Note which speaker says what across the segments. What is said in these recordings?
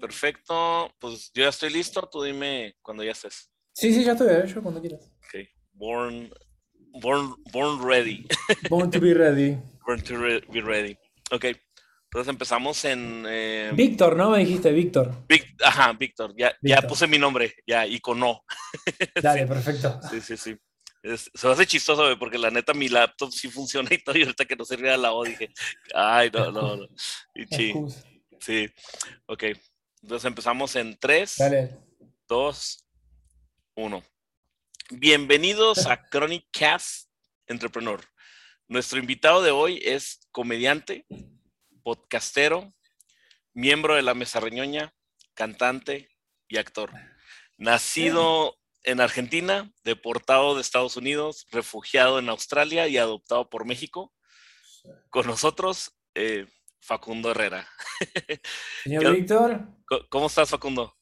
Speaker 1: perfecto. Pues yo ya estoy listo. Tú dime cuando ya estés.
Speaker 2: Sí, sí, ya estoy, yo cuando quieras.
Speaker 1: Ok. Born, born, born ready.
Speaker 2: Born to be ready.
Speaker 1: born to re- be ready. Ok. Entonces empezamos en. eh,
Speaker 2: Víctor, ¿no? Me dijiste, Víctor.
Speaker 1: Vic- Ajá, Víctor. Ya, ya puse mi nombre. Ya, icono.
Speaker 2: Dale, perfecto.
Speaker 1: Sí, sí, sí. Es- se hace chistoso, güey, porque la neta mi laptop sí funciona y todo. Y ahorita que no servía la O dije, ay, no, no, no. Y sí, sí. Ok. Entonces empezamos en 3,
Speaker 2: Dale.
Speaker 1: 2, 1. Bienvenidos a Chronic Cast Entrepreneur. Nuestro invitado de hoy es comediante, podcastero, miembro de la Mesa Reñoña, cantante y actor. Nacido en Argentina, deportado de Estados Unidos, refugiado en Australia y adoptado por México. Con nosotros, eh, Facundo Herrera.
Speaker 2: Señor Víctor,
Speaker 1: ¿Cómo estás, Facundo?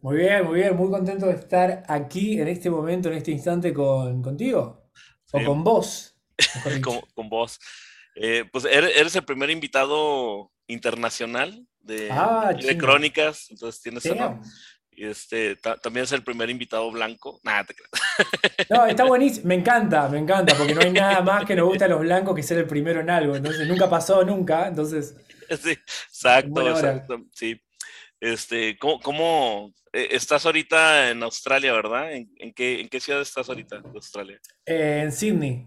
Speaker 2: muy bien, muy bien, muy contento de estar aquí en este momento, en este instante con, contigo. O
Speaker 1: Sí.
Speaker 2: con vos.
Speaker 1: con, con vos. Eh, pues eres, eres el primer invitado internacional de,
Speaker 2: Ah,
Speaker 1: de. Crónicas, entonces tienes honor. Y este, ta- también es el primer invitado blanco. Nada, te creas.
Speaker 2: No, está buenísimo. Me encanta, me encanta, porque no hay nada más que nos gusta a los blancos que ser el primero en algo. Entonces, nunca pasó, nunca. Entonces,
Speaker 1: Sí, exacto,
Speaker 2: hora.
Speaker 1: exacto. Sí. Este, ¿cómo, cómo, eh, estás ahorita en Australia, verdad? ¿En, en qué, ¿En qué ciudad estás ahorita de Australia?
Speaker 2: eh, en Sydney.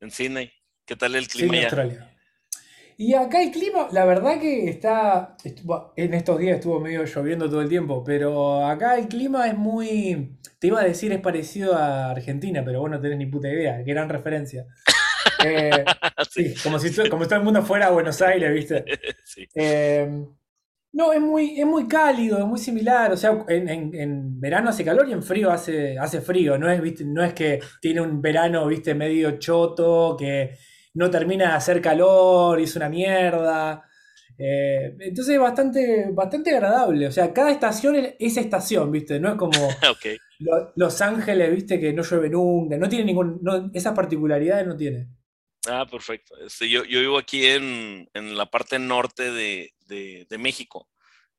Speaker 1: En Sydney. ¿Qué tal el clima
Speaker 2: Sydney,
Speaker 1: ya?
Speaker 2: Australia. Y acá el clima, la verdad que está, en estos días estuvo medio lloviendo todo el tiempo, pero acá el clima es muy, te iba a decir es parecido a Argentina, pero vos no tenés ni puta idea, gran referencia. Eh,
Speaker 1: sí,
Speaker 2: como si, como si todo el mundo fuera a Buenos Aires, ¿viste?
Speaker 1: sí.
Speaker 2: Eh, no, es muy, es muy cálido, es muy similar. O sea, en, en- en verano hace calor y en frío hace, hace frío. No es, ¿viste? no es que tiene un verano, viste, medio choto, que no termina de hacer calor y es una mierda. Eh, entonces es bastante, bastante agradable. O sea, cada estación es, es estación, ¿viste? No es como. Lo- Los Ángeles, ¿viste? Que no llueve nunca. No tiene ningún. no- esas particularidades no tiene.
Speaker 1: Ah, perfecto. Este, yo, yo vivo aquí en, en la parte norte de, de- de México,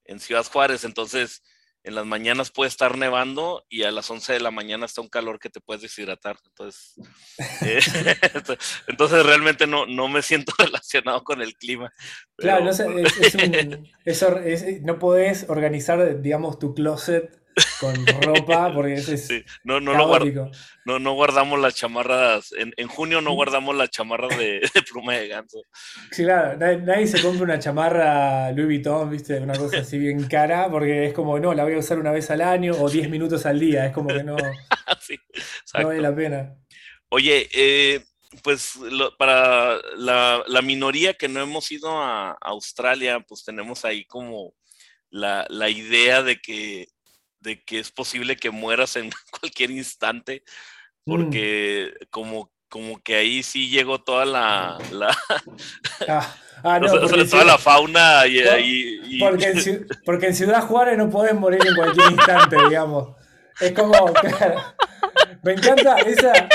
Speaker 1: en Ciudad Juárez, entonces en las mañanas puede estar nevando y a las 11 de la mañana está un calor que te puedes deshidratar. Entonces, eh, entonces realmente no, no me siento relacionado con el clima.
Speaker 2: Claro, no, sé, es, es un- es no podés organizar, digamos, tu closet con ropa porque es, es
Speaker 1: sí, no, no, lo guard- no, no guardamos las chamarras, en, en junio no guardamos las chamarras de, de pluma de ganso.
Speaker 2: Sí, claro, nadie, nadie se compra una chamarra Louis Vuitton, ¿viste? Una cosa así bien cara, porque es como, no, la voy a usar una vez al año o 10 minutos al día, es como que no, no vale la pena.
Speaker 1: Oye, eh, pues lo- para la, la minoría que no hemos ido a Australia, pues tenemos ahí como la, la idea de que, de que es posible que mueras en cualquier instante,
Speaker 2: Mm.
Speaker 1: porque como, como que ahí sí llegó toda la, la,
Speaker 2: Ah, ah, no,
Speaker 1: o sea,
Speaker 2: porque,
Speaker 1: toda la fauna y, y- y-
Speaker 2: porque en porque en Ciudad Juárez no podés morir en cualquier instante, digamos. Es como, claro, me encanta esa,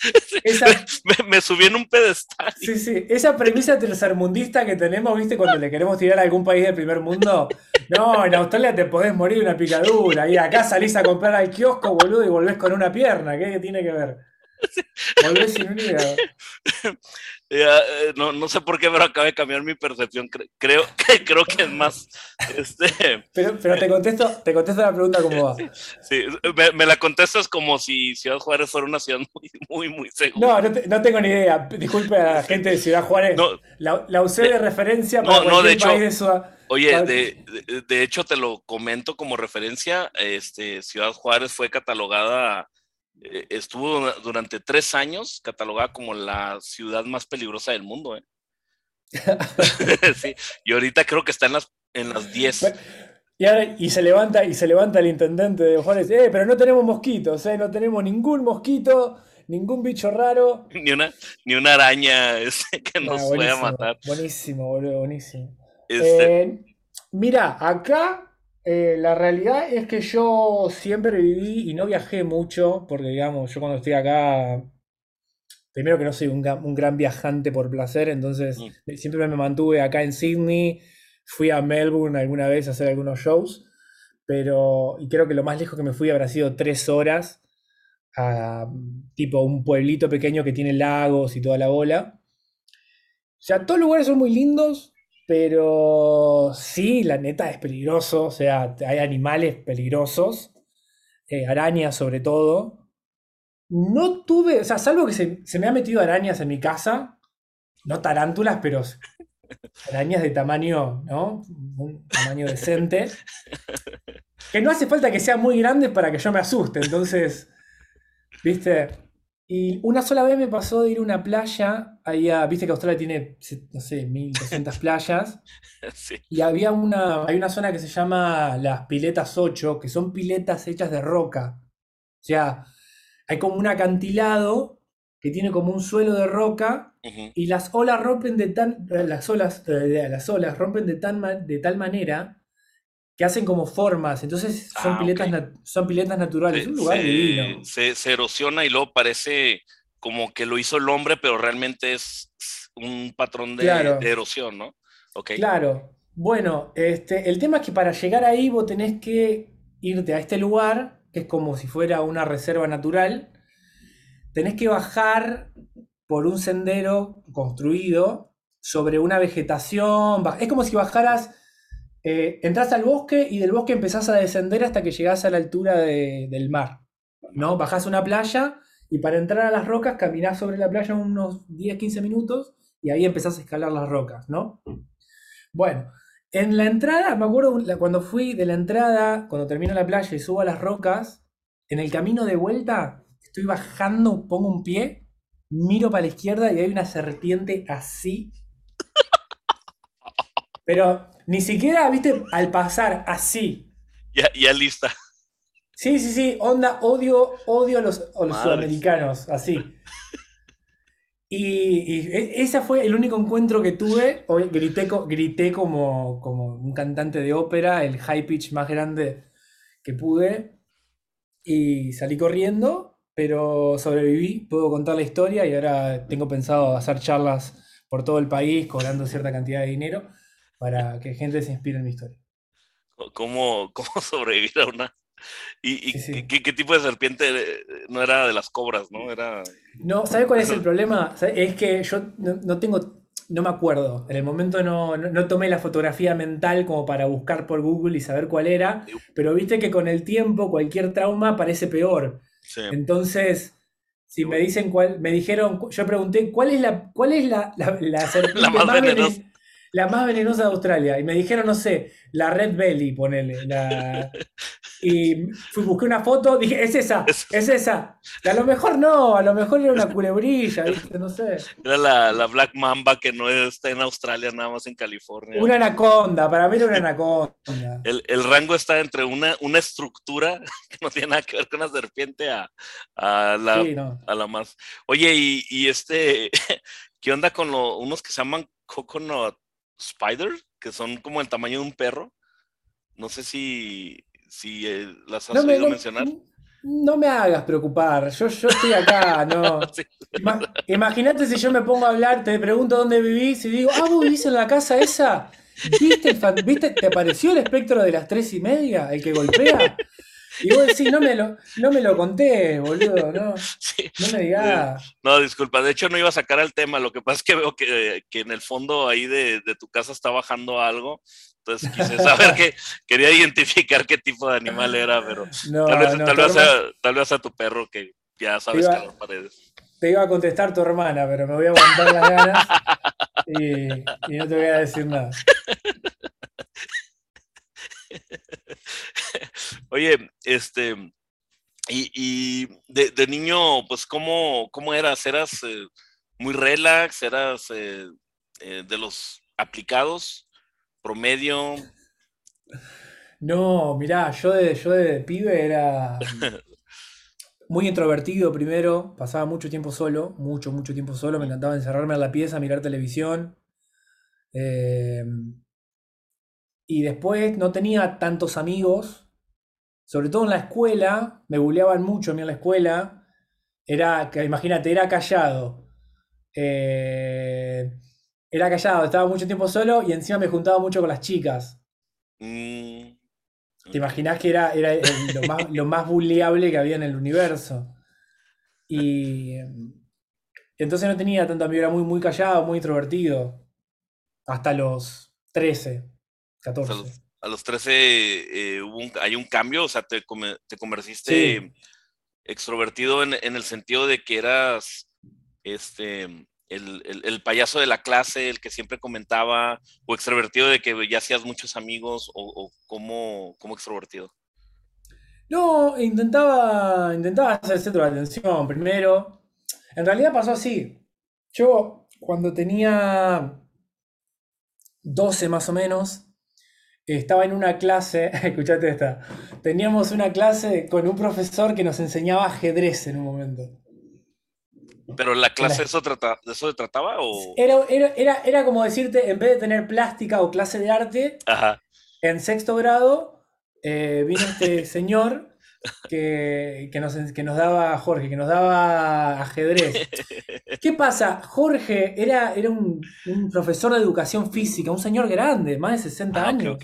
Speaker 2: esa,
Speaker 1: me, me subí en un pedestal.
Speaker 2: Sí, sí, esa premisa tercermundista que tenemos, ¿viste? Cuando le queremos tirar a algún país del primer mundo. No, en Australia te podés morir de una picadura. Y acá salís a comprar al kiosco, boludo, y volvés con una pierna. ¿Qué tiene que ver? Volvés sin un hígado.
Speaker 1: Eh, eh, no, no sé por qué, pero acaba de cambiar mi percepción. Cre- creo, creo que es más. Este,
Speaker 2: Pero, pero te contesto, te contesto la pregunta como va.
Speaker 1: sí, me, me la contestas como si Ciudad Juárez fuera una ciudad muy, muy, muy segura.
Speaker 2: No, no, te- no tengo ni idea. Disculpe a la gente de Ciudad Juárez.
Speaker 1: No,
Speaker 2: La, la usé de referencia para
Speaker 1: no, de hecho-
Speaker 2: país de Sudá-
Speaker 1: oye, de, de, de hecho te lo comento como referencia. Este, Ciudad Juárez fue catalogada, eh, estuvo durante tres años catalogada como la ciudad más peligrosa del mundo. ¿eh? sí, y ahorita creo que está en las, en las 10.
Speaker 2: Y, ahora- y se levanta, y se levanta el intendente de Juárez, eh, pero no tenemos mosquitos, eh, no tenemos ningún mosquito, ningún bicho raro.
Speaker 1: Ni una, ni una araña este, que
Speaker 2: Ah,
Speaker 1: nos pueda
Speaker 2: buenísimo,
Speaker 1: matar.
Speaker 2: Buenísimo, boludo, buenísimo.
Speaker 1: Este,
Speaker 2: Eh, mira, acá eh, la realidad es que yo siempre viví y no viajé mucho, porque digamos, yo cuando estoy acá, primero que no soy un, gran viajante por placer, entonces
Speaker 1: Mm.
Speaker 2: siempre me mantuve acá en Sydney. fui a Melbourne alguna vez a hacer algunos shows, pero y creo que lo más lejos que me fui habrá sido tres horas a tipo un pueblito pequeño que tiene lagos y toda la bola. O sea, todos los lugares son muy lindos, pero sí, la neta es peligroso, o sea, hay animales peligrosos, eh, arañas sobre todo. No tuve, o sea, salvo que se, se me ha metido arañas en mi casa, no tarántulas, pero arañas de tamaño, ¿no? Un tamaño decente. Que no hace falta que sean muy grandes para que yo me asuste. Entonces, ¿viste? Y una sola vez me pasó de ir a una playa, allá, viste que Australia tiene, no sé, 1200 playas. Sí. Y había una, hay una zona que se llama las piletas 8, que son piletas hechas de roca. O sea, hay como un acantilado que tiene como un suelo de roca y las olas rompen de tan las olas eh, las olas rompen de tan de tal manera que hacen como formas entonces son ah, piletas son piletas naturales
Speaker 1: se,
Speaker 2: un lugar
Speaker 1: divino. se, erosiona y luego parece como que lo hizo el hombre pero realmente es un patrón de, erosión no
Speaker 2: okay. claro. Bueno este el tema es que para llegar ahí vos tenés que irte a este lugar que es como si fuera una reserva natural. Tenés que bajar por un sendero construido sobre una vegetación. Es como si bajaras, eh, entras al bosque y del bosque empezás a descender hasta que llegás a la altura del mar. ¿no? Bajás una playa y para entrar a las rocas caminás sobre la playa unos 10-15 minutos y ahí empezás a escalar las rocas, ¿no? Bueno, en la entrada, me acuerdo cuando fui de la entrada, cuando termino la playa y subo a las rocas, en el camino de vuelta estoy bajando, pongo un pie, miro para la izquierda y hay una serpiente así. Pero ni siquiera, viste, al pasar así.
Speaker 1: Ya, ya lista.
Speaker 2: Sí, sí, sí, onda, odio, odio a los, sudamericanos, así. Y, e, ese fue el único encuentro que tuve. Hoy grité, grité como, como un cantante de ópera, el high pitch más grande que pude. Y salí corriendo pero sobreviví, puedo contar la historia y ahora tengo pensado hacer charlas por todo el país cobrando cierta cantidad de dinero para que gente se inspire en mi historia.
Speaker 1: ¿Cómo, cómo sobrevivir a una... ¿Y, ¿qué, tipo de serpiente no era de las cobras, no? Era...
Speaker 2: No, ¿sabes cuál es el problema? Es que yo no, tengo, no me acuerdo. En el momento no, no, tomé la fotografía mental como para buscar por Google y saber cuál era, pero viste que con el tiempo cualquier trauma parece peor. Entonces, si me dicen cuál, me dijeron, yo pregunté, ¿cuál es la, cuál es la, la, serpiente más, venenosa? La más venenosa de Australia? Y me dijeron, no sé, la Red Belly, ponele. La... Y fui, busqué una foto, dije, es esa, es esa. a lo mejor no, a lo mejor era una culebrilla, no sé.
Speaker 1: Era la, Black Mamba que no está en Australia, nada más en California.
Speaker 2: Una anaconda, para mí era una anaconda.
Speaker 1: El, rango está entre una, una estructura que no tiene nada que ver con la serpiente a, la, a la más. Oye, y, este, ¿qué onda con unos que se llaman coconut spider? Que son como el tamaño de un perro. No sé si si eh, las has oído mencionar.
Speaker 2: No me hagas preocupar, yo, yo estoy acá, no. Imagínate si yo me pongo a hablar, te pregunto dónde vivís y digo, ah, vos vivís en la casa esa. ¿Viste, ¿Viste? ¿Te apareció el espectro de las tres y media, el que golpea? Y vos decís, no me lo, no me lo conté, boludo, no. No me digas.
Speaker 1: No, disculpa, de hecho no iba a sacar el tema, lo que pasa es que veo que, que en el fondo ahí de, de, tu casa está bajando algo entonces quise saber que quería identificar qué tipo de animal era, pero tal, vez, tal, vez a, tu perro que ya sabes que las paredes.
Speaker 2: Te iba a contestar tu hermana, pero me voy a aguantar las ganas y, no te voy a decir nada.
Speaker 1: Oye, este, y, de, niño, pues, ¿cómo, cómo eras? ¿Eras eh, muy relax? ¿Eras eh, eh, de los aplicados? promedio?
Speaker 2: No, mirá, yo de, yo de pibe era muy introvertido primero, pasaba mucho tiempo solo, mucho, mucho tiempo solo, me encantaba encerrarme en la pieza, mirar televisión. Y después no tenía tantos amigos, sobre todo en la escuela, me bulleaban mucho a mí en la escuela. Era, imagínate, era callado. Eh, Era callado, estaba mucho tiempo solo y encima me juntaba mucho con las chicas.
Speaker 1: Mm,
Speaker 2: Te imaginás que era, era el- lo, más, lo más bulleable que había en el universo. Y entonces no tenía tanto amigo, era muy, muy callado, muy introvertido. Hasta los 13, 14.
Speaker 1: A los, a los 13 eh, hubo un- hay un cambio, o sea, te, come- te convertiste
Speaker 2: Sí.
Speaker 1: extrovertido en, en el sentido de que eras este el, el- el payaso de la clase, el que siempre comentaba, o extrovertido de que ya hacías muchos amigos, o, o como, como extrovertido.
Speaker 2: No, intentaba, intentaba ser el centro de atención primero. En realidad pasó así. Yo, cuando tenía 12 más o menos, estaba en una clase, escuchate esta, teníamos una clase con un profesor que nos enseñaba ajedrez en un momento.
Speaker 1: Pero la clase eso, trata, de eso se trataba, o...
Speaker 2: Era, era, era, era como decirte, en vez de tener plástica o clase de arte,
Speaker 1: Ajá.
Speaker 2: en sexto grado eh, vino este señor que, que nos, que nos daba, Jorge, que nos daba ajedrez. ¿Qué pasa? Jorge era, era un, un profesor de educación física, un señor grande, más de 60
Speaker 1: Ah,
Speaker 2: años.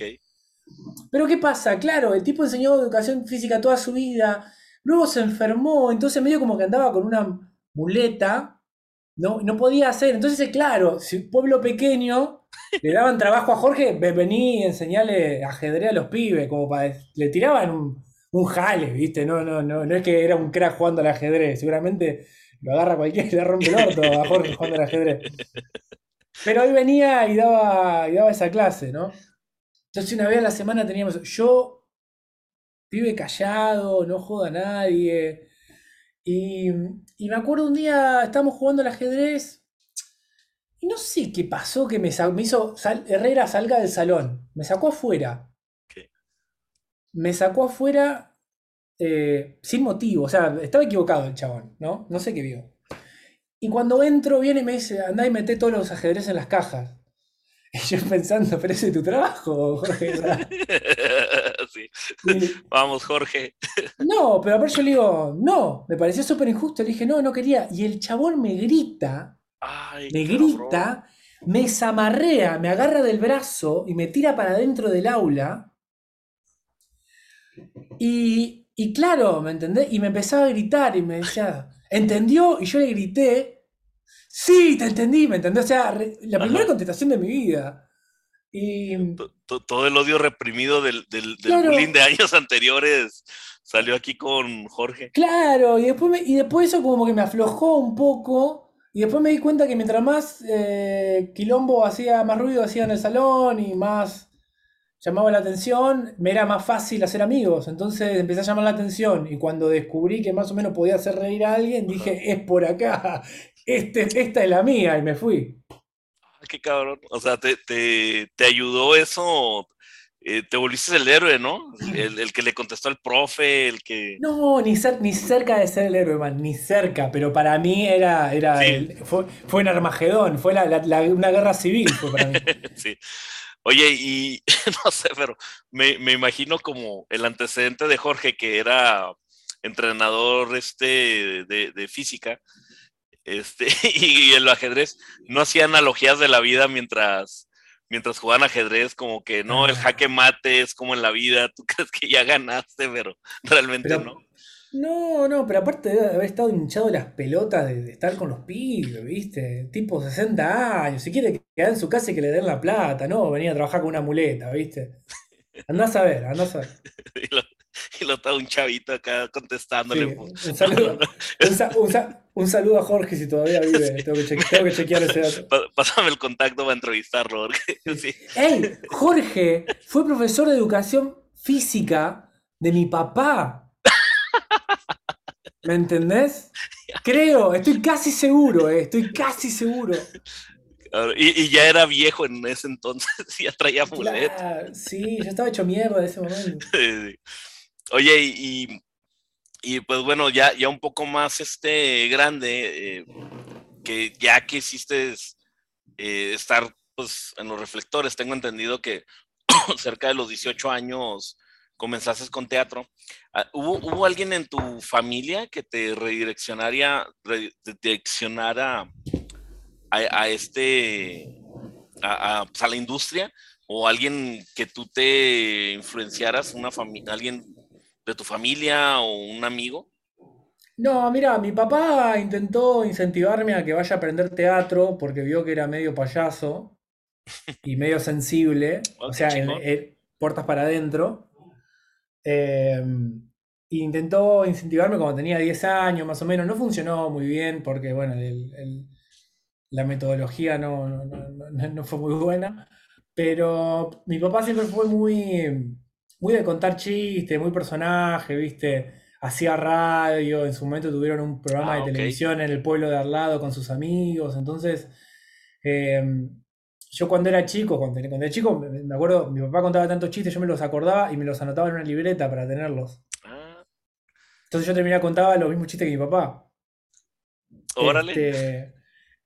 Speaker 2: Pero ¿qué pasa? Claro, el tipo enseñó educación física toda su vida, luego se enfermó, entonces medio como que andaba con una muleta, no, no podía hacer. Entonces, eh, claro, si un pueblo pequeño le daban trabajo a Jorge, "Ve- vení y enseñale ajedrez a los pibes, como para. Le tiraban un, un jale, ¿viste? No, no, no, no es que era un crack jugando al ajedrez, seguramente lo agarra cualquiera y le rompe el orto a Jorge jugando al ajedrez. Pero hoy venía y daba, y daba esa clase, ¿no? Entonces una vez a la semana teníamos, yo, pibe callado, no joda a nadie. Y, y me acuerdo un día, estábamos jugando al ajedrez y no sé qué pasó que me, hizo, Herrera salga del salón, me sacó afuera. Me sacó afuera eh, sin motivo, o sea, estaba equivocado el chabón, ¿no? No sé qué vio. Y cuando entro viene y me dice, andá y mete todos los ajedrez en las cajas. Y yo pensando, pero ese es tu trabajo, Jorge.
Speaker 1: sí.
Speaker 2: y-
Speaker 1: Vamos, Jorge.
Speaker 2: No, pero aparte yo le digo, no, me pareció súper injusto. Le dije, no, no quería. Y el chabón me grita,
Speaker 1: Ay,
Speaker 2: me
Speaker 1: cabrón.
Speaker 2: grita, me zamarrea, me agarra del brazo y me tira para adentro del aula. Y, y claro, ¿me entendés? Y me empezaba a gritar y me decía, ¿entendió? Y yo le grité, sí, te entendí, ¿me entendés? O sea, re- la primera contestación de mi vida. Y
Speaker 1: To- to- Todo el odio reprimido del, del, del
Speaker 2: Claro.
Speaker 1: bullying de años anteriores salió aquí con Jorge.
Speaker 2: Claro, y después, me- y después eso como que me aflojó un poco, y después me di cuenta que mientras más eh, quilombo hacía, más ruido hacía en el salón y más llamaba la atención, me era más fácil hacer amigos. Entonces empecé a llamar la atención, y cuando descubrí que más o menos podía hacer reír a alguien, dije, es por acá, este, esta es la mía, y me fui.
Speaker 1: Ah, qué cabrón. O sea, te, te, te ayudó eso. eh, te volviste el héroe, ¿no? El, el que le contestó al profe, el que.
Speaker 2: No, ni, cer- ni cerca de ser el héroe, man, ni cerca, pero para mí era, era
Speaker 1: Sí.
Speaker 2: el- fue, fue un Armagedón, fue la- la- la- una guerra civil fue para mí.
Speaker 1: Sí. Oye, y no sé, pero me, me imagino como el antecedente de Jorge, que era entrenador este de, de física, este, y el ajedrez, no hacía analogías de la vida mientras, mientras jugaban ajedrez, como que no, el
Speaker 2: Ah.
Speaker 1: jaque mate es como en la vida, tú crees que ya ganaste, pero realmente
Speaker 2: Pero-
Speaker 1: no.
Speaker 2: No, no, pero aparte de haber estado hinchado las pelotas de, de estar con los pibes, ¿viste? Tipo 60 años, si quiere quedar en su casa y que le den la plata, no, venía a trabajar con una muleta, ¿viste? Andás a ver, andás a ver.
Speaker 1: Y lo, y lo estaba un chavito acá contestándole.
Speaker 2: Sí, un saludo, un, sa- un sa- un saludo a Jorge si todavía vive, tengo que, cheque- tengo que chequear ese dato.
Speaker 1: "Pa- Pásame el contacto para entrevistarlo, porque sí.
Speaker 2: ¡Ey! Jorge fue profesor de educación física de mi papá. ¿Me entendés? Creo, estoy casi seguro, eh, estoy casi seguro.
Speaker 1: Y, y ya era viejo en ese entonces, ya traía.
Speaker 2: Claro, sí, yo estaba hecho mierda en ese momento.
Speaker 1: Oye, y, y pues bueno, ya, ya un poco más este grande, eh, que ya que hiciste eh, estar pues en los reflectores, tengo entendido que cerca de los 18 años comenzaste con teatro. Ah, ¿Hubo, hubo alguien en tu familia que te redireccionaría, redireccionara a, a este, pues, a, la industria o alguien que tú te influenciaras, una alguien de tu familia o un amigo?
Speaker 2: No, mira, mi papá intentó incentivarme a que vaya a aprender teatro porque vio que era medio payaso y medio sensible, o sea, en, puertas para adentro. Em, intentó incentivarme cuando tenía 10 años más o menos. No funcionó muy bien porque, bueno, la metodología no, no, fue muy buena. Pero mi papá siempre fue muy, muy de contar chistes, muy personaje, ¿viste? Hacía radio, en su momento tuvieron un programa ah, de televisión en el pueblo de al lado con sus amigos. Entonces, em, yo cuando era chico, cuando, era chico, me acuerdo, mi papá contaba tantos chistes, yo me los acordaba y me los anotaba en una libreta para tenerlos. Ah. Entonces yo terminaba contaba los mismos chistes que mi papá.
Speaker 1: Órale. Este,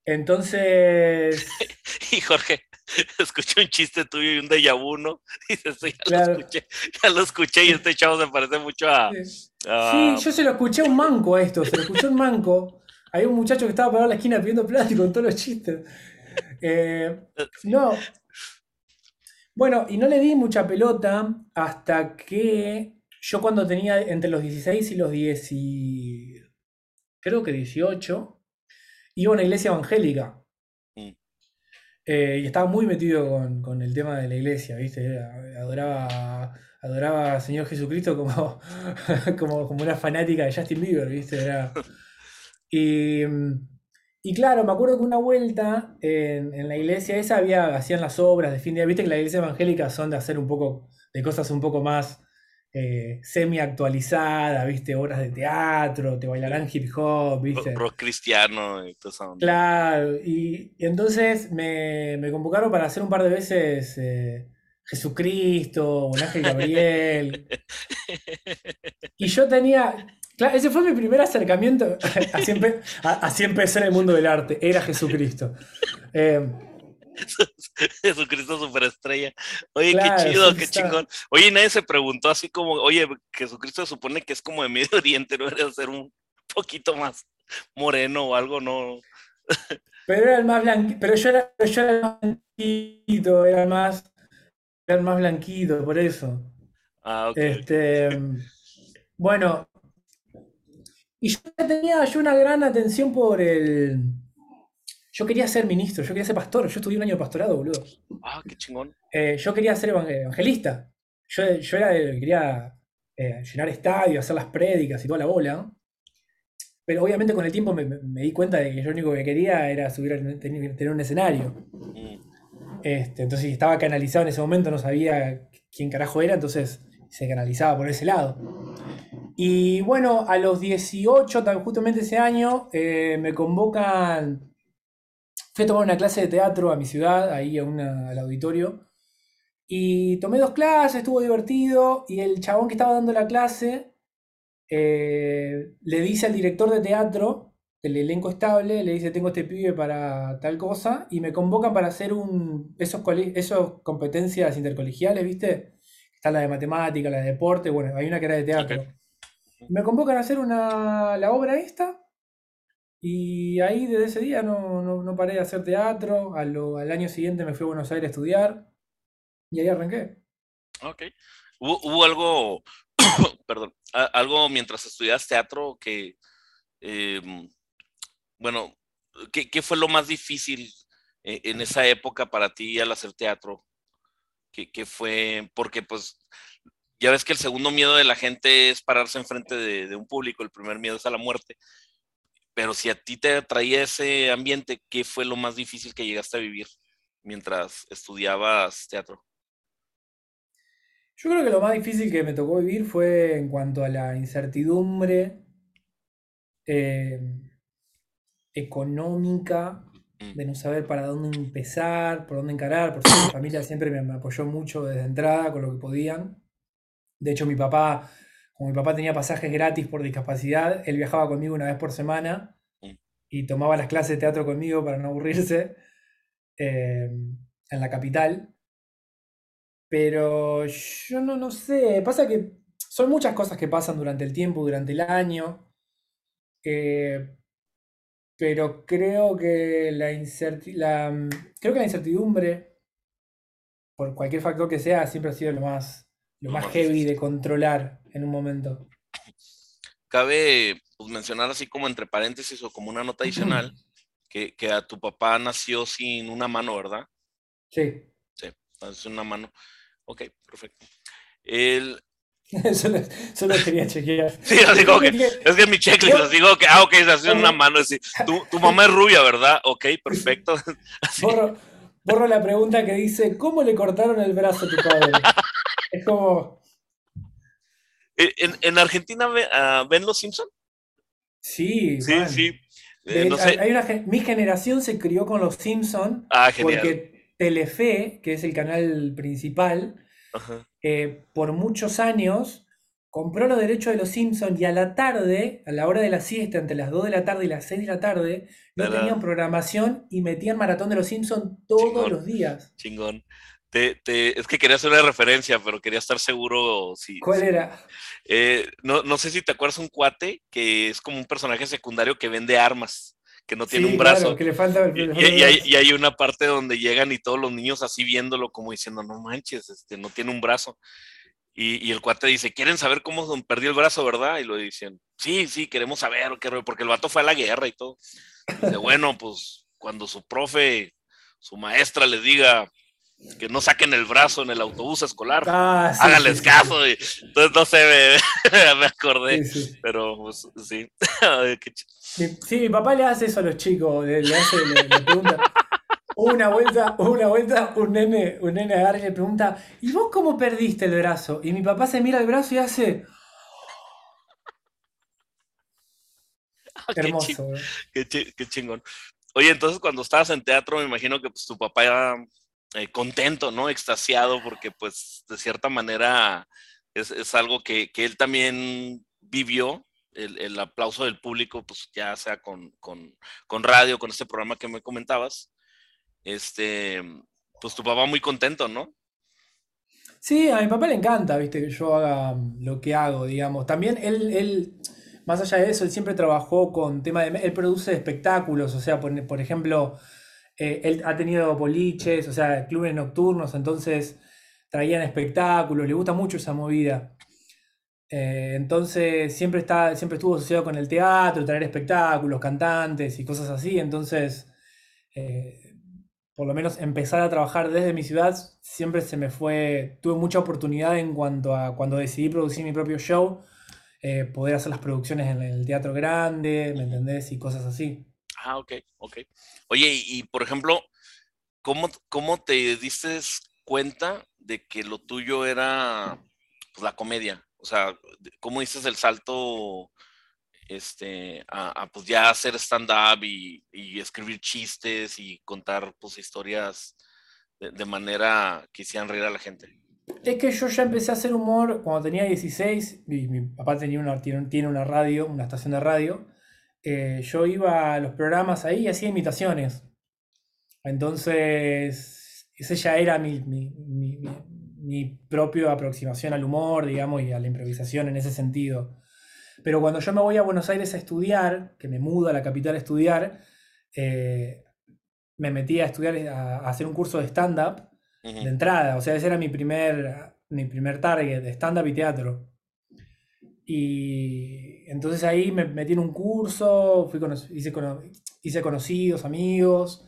Speaker 2: entonces.
Speaker 1: y Jorge, escuché un chiste tuyo y un de vu, Y dices, ya, lo escuché, ya lo escuché y este chavo se parece mucho a.
Speaker 2: Sí, yo se lo escuché a un manco a esto, se lo escuché a un manco. Hay un muchacho que estaba parado en la esquina pidiendo plástico con todos los chistes. Eh, no. Bueno, y no le di mucha pelota hasta que yo cuando tenía entre los 16 y los 10 creo que 18, iba a una iglesia evangélica. Mm. Eh, y estaba muy metido con, el tema de la iglesia, ¿viste? Adoraba, adoraba al Señor Jesucristo como, como, como una fanática de Justin Bieber, ¿viste? y mm, y claro, me acuerdo que una vuelta en, la iglesia esa había, hacían las obras de fin de día. Viste que la iglesia evangélica son de hacer un poco, de cosas un poco más eh, semi-actualizadas, viste, obras de teatro, te bailarán hip hop, viste.
Speaker 1: Rock, cristiano y todo eso.
Speaker 2: Claro, y, entonces me, convocaron para hacer un par de veces eh, Jesucristo, un ángel Gabriel. y yo tenía, Claro, ese fue mi primer acercamiento. Así, empecé en el mundo del arte. Era Jesucristo.
Speaker 1: Eh, Jesucristo superestrella. Oye, qué chido, qué chingón. Oye, nadie se preguntó así como, oye, Jesucristo supone que es como de Medio Oriente, ¿no? Debería ser un poquito más moreno o algo, ¿no?
Speaker 2: Pero era el más blanquito, pero yo era, yo era el más blanquito, era más, era el más blanquito, por eso.
Speaker 1: Ah, ok.
Speaker 2: Este, bueno, y yo tenía yo una gran atención por el. Yo quería ser ministro, yo quería ser pastor, yo estudié un año de pastorado, boludo.
Speaker 1: Ah, qué chingón.
Speaker 2: Eh, yo quería ser evangelista. Yo, yo era, quería eh, llenar estadios, hacer las prédicas y toda la bola. Pero obviamente con el tiempo me, di cuenta de que yo lo único que quería era subir tener un escenario. Mm. Este, entonces estaba canalizado en ese momento, no sabía quién carajo era, entonces se canalizaba por ese lado. Y bueno, a los 18, justamente ese año, eh, me convocan. Fui a tomar una clase de teatro a mi ciudad, ahí a al auditorio. Y tomé dos clases, estuvo divertido. Y el chabón que estaba dando la clase eh, le dice al director de teatro, el elenco estable, le dice: Tengo este pibe para tal cosa. Y me convocan para hacer un. Esos, esos competencias intercolegiales, ¿viste? Está la de matemática, la de deporte. Bueno, hay una que era de teatro. Me convocan a hacer una, la obra esta. Y ahí desde ese día no, paré de hacer teatro. al año siguiente me fui a Buenos Aires a estudiar. Y ahí arranqué.
Speaker 1: Ok. ¿Hubo, algo, perdón, algo mientras estudias teatro que, em, bueno, ¿qué, fue lo más difícil eh, en esa época para ti al hacer teatro? ¿Qué, fue? Porque pues ya ves que el segundo miedo de la gente es pararse enfrente de, de un público, el primer miedo es a la muerte. Pero si a ti te atraía ese ambiente, ¿qué fue lo más difícil que llegaste a vivir mientras estudiabas teatro?
Speaker 2: Yo creo que lo más difícil que me tocó vivir fue en cuanto a la incertidumbre eh, económica, mm. de no saber para dónde empezar, por dónde encarar, porque mi familia siempre me apoyó mucho desde entrada con lo que podían. De hecho, mi papá, como mi papá tenía pasajes gratis por discapacidad, él viajaba conmigo una vez por semana mm. y tomaba las clases de teatro conmigo para no aburrirse em, en la capital. Pero yo no, no sé, pasa que son muchas cosas que pasan durante el tiempo, durante el año. Eh, pero creo que la, la, creo que la incertidumbre por cualquier factor que sea, siempre ha sido lo más, lo más heavy de controlar en un momento.
Speaker 1: Cabe pues, mencionar así como entre paréntesis o como una nota adicional, que, que a tu papá nació sin una mano, ¿verdad?
Speaker 2: Sí.
Speaker 1: Sí, sin una mano. Ok, perfecto. El,
Speaker 2: solo, solo, quería chequear.
Speaker 1: Sí, así como que, es que en mi checklist, así digo que, ah, ok, se hace una mano, así, tu, tu, mamá es rubia, ¿verdad? Ok, perfecto.
Speaker 2: Borro, borro, la pregunta que dice, ¿cómo le cortaron el brazo a tu padre? Es como...
Speaker 1: ¿En, en Argentina uh, ven Los Simpson?
Speaker 2: Sí,
Speaker 1: sí, sí.
Speaker 2: Eh, no sé. hay una, mi generación se crió con Los Simpson
Speaker 1: ah,
Speaker 2: porque Telefe, que es el canal principal, eh, por muchos años compró los derechos de los Simpsons y a la tarde, a la hora de la siesta, entre las 2 de la tarde y las 6 de la tarde, no tenían programación y metían maratón de los Simpsons todos
Speaker 1: Chingón.
Speaker 2: los días.
Speaker 1: Chingón. Te, te, es que quería hacer una referencia, pero quería estar seguro si.
Speaker 2: ¿Cuál
Speaker 1: si,
Speaker 2: era?
Speaker 1: Eh, no, no sé si te acuerdas un cuate que es como un personaje secundario que vende armas, que no tiene
Speaker 2: Sí,
Speaker 1: un brazo.
Speaker 2: claro, que le falta el-
Speaker 1: Y,
Speaker 2: el-
Speaker 1: y- y hay, y hay una parte donde llegan y todos los niños así viéndolo, como diciendo, no manches, este, no tiene un brazo. Y, y el cuate dice, ¿quieren saber cómo perdió el brazo, verdad? Y lo dicen, sí, sí, queremos saber, qué rollo", porque el vato fue a la guerra y todo. Dice, bueno, pues cuando su profe, su maestra les diga que no saquen el brazo en el autobús escolar,
Speaker 2: Ah, sí,
Speaker 1: háganles
Speaker 2: sí, sí.
Speaker 1: caso. Y, entonces, no sé, me, me acordé, pero pues, sí.
Speaker 2: Sí, mi papá le hace eso a los chicos, le, le hace, le, le pregunta. Una vuelta, una vuelta, un nene, un nene agarra y le pregunta, ¿y vos cómo perdiste el brazo? Y mi papá se mira el brazo y hace.
Speaker 1: qué
Speaker 2: Hermoso,
Speaker 1: ching-. Qué, chi- qué chingón. Oye, entonces cuando estabas en teatro, me imagino que pues, tu papá eh, contento, ¿no? Extasiado, porque pues de cierta manera es, es algo que, que él también vivió, el, el aplauso del público, pues ya sea con, con, con radio, con este programa que me comentabas. Este, pues tu papá muy contento, ¿no?
Speaker 2: Sí, a mi papá le encanta, viste, que yo haga lo que hago, digamos. También él, él, más allá de eso, él siempre trabajó con tema de... Él produce espectáculos, o sea, por, por ejemplo, eh, él ha tenido boliches, o sea, clubes nocturnos, entonces traían espectáculos, le gusta mucho esa movida. Eh, entonces siempre está, siempre estuvo asociado con el teatro, traer espectáculos, cantantes y cosas así. Entonces, eh, por lo menos empezar a trabajar desde mi ciudad siempre se me fue, tuve mucha oportunidad en cuanto a cuando decidí producir mi propio show, poder hacer las producciones en el teatro grande, ¿me entendés? Y cosas así.
Speaker 1: Ah, ok, ok. Oye, y, y, por ejemplo, ¿cómo, ¿cómo te diste cuenta de que lo tuyo era pues, la comedia? O sea, ¿cómo dices el salto este, a, a pues ya hacer stand-up y, y, escribir chistes y contar pues historias de, de, manera que hicieran reír a la gente?
Speaker 2: Es que yo ya empecé a hacer humor cuando tenía 16, y mi papá tenía una, tiene una radio, una estación de radio. Eh, yo iba a los programas ahí y hacía imitaciones. Entonces, ese ya era mi, mi, mi, mi propia aproximación al humor, digamos, y a la improvisación en ese sentido. Pero cuando yo me voy a Buenos Aires a estudiar, que me mudo a la capital a estudiar, eh, me metí a estudiar, a, a hacer un curso de stand-up uh -huh. de entrada. O sea, ese era mi primer, mi primer target, de stand-up y teatro. Y entonces ahí me metí en un curso, fui cono hice, cono hice, conocidos, amigos,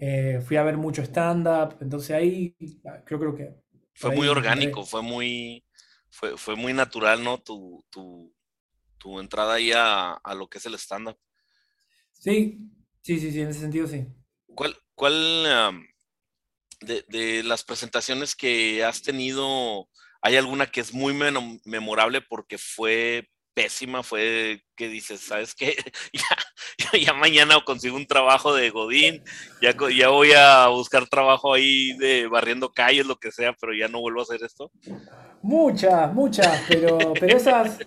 Speaker 2: eh, fui a ver mucho stand-up. Entonces ahí creo, creo que...
Speaker 1: Fue muy orgánico, fue muy, fue, fue muy natural, ¿no? Tu, tu, tu entrada ahí a, a, lo que es el stand-up.
Speaker 2: Sí, sí, sí, sí, en ese sentido sí.
Speaker 1: ¿Cuál, cuál um, de, de, las presentaciones que has tenido, hay alguna que es muy memorable porque fue pésima? Fue que dices, ¿sabes qué? Ya, ya mañana consigo un trabajo de Godín, ya, ya voy a buscar trabajo ahí de barriendo calles, lo que sea, pero ya no vuelvo a hacer esto.
Speaker 2: Muchas, muchas, pero, pero esas,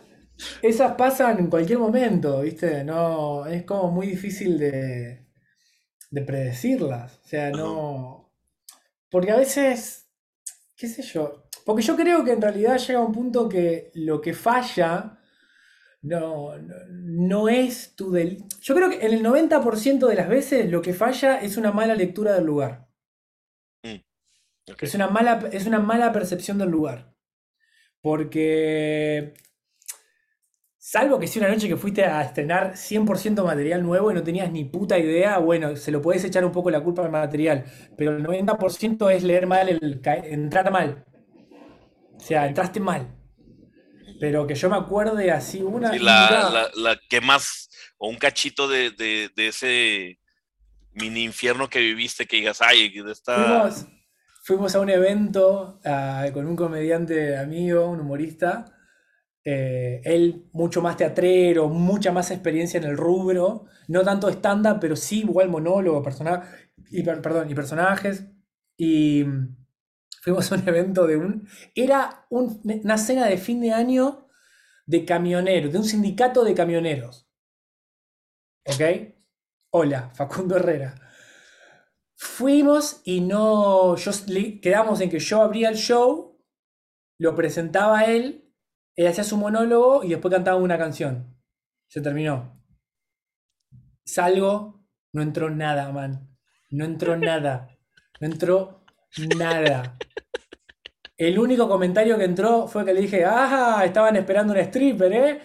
Speaker 2: esas pasan en cualquier momento, ¿viste? No, es como muy difícil de, de predecirlas. O sea, no. Porque a veces, qué sé yo. Porque yo creo que en realidad llega un punto que lo que falla no, no, no es tu del. Yo creo que en el 90% de las veces lo que falla es una mala lectura del lugar.
Speaker 1: Mm.
Speaker 2: Es, una mala, es una mala percepción del lugar. Porque, salvo que si una noche que fuiste a estrenar 100% material nuevo y no tenías ni puta idea, bueno, se lo puedes echar un poco la culpa al material. Pero el 90% es leer mal, el, entrar mal. O sea, entraste mal. Pero que yo me acuerde así una.
Speaker 1: Sí, la, la, que más, o un cachito de, de, de, ese mini infierno que viviste, que digas, ay, está.
Speaker 2: Fuimos, a un evento ah, con un comediante amigo, un humorista. Eh, él mucho más teatrero, mucha más experiencia en el rubro, no tanto stand pero sí igual monólogo, personaje, y, perdón, y personajes. Y fuimos a un evento de un... Era una cena de fin de año de camioneros, de un sindicato de camioneros. ¿Ok? Hola, Facundo Herrera. Fuimos y no... Yo, quedamos en que yo abría el show, lo presentaba él, él hacía su monólogo y después cantaba una canción. Se terminó. Salgo, no entró nada, man. No entró nada. No entró Nada. El único comentario que entró fue que le dije, ¡ah! Estaban esperando un stripper, ¿eh?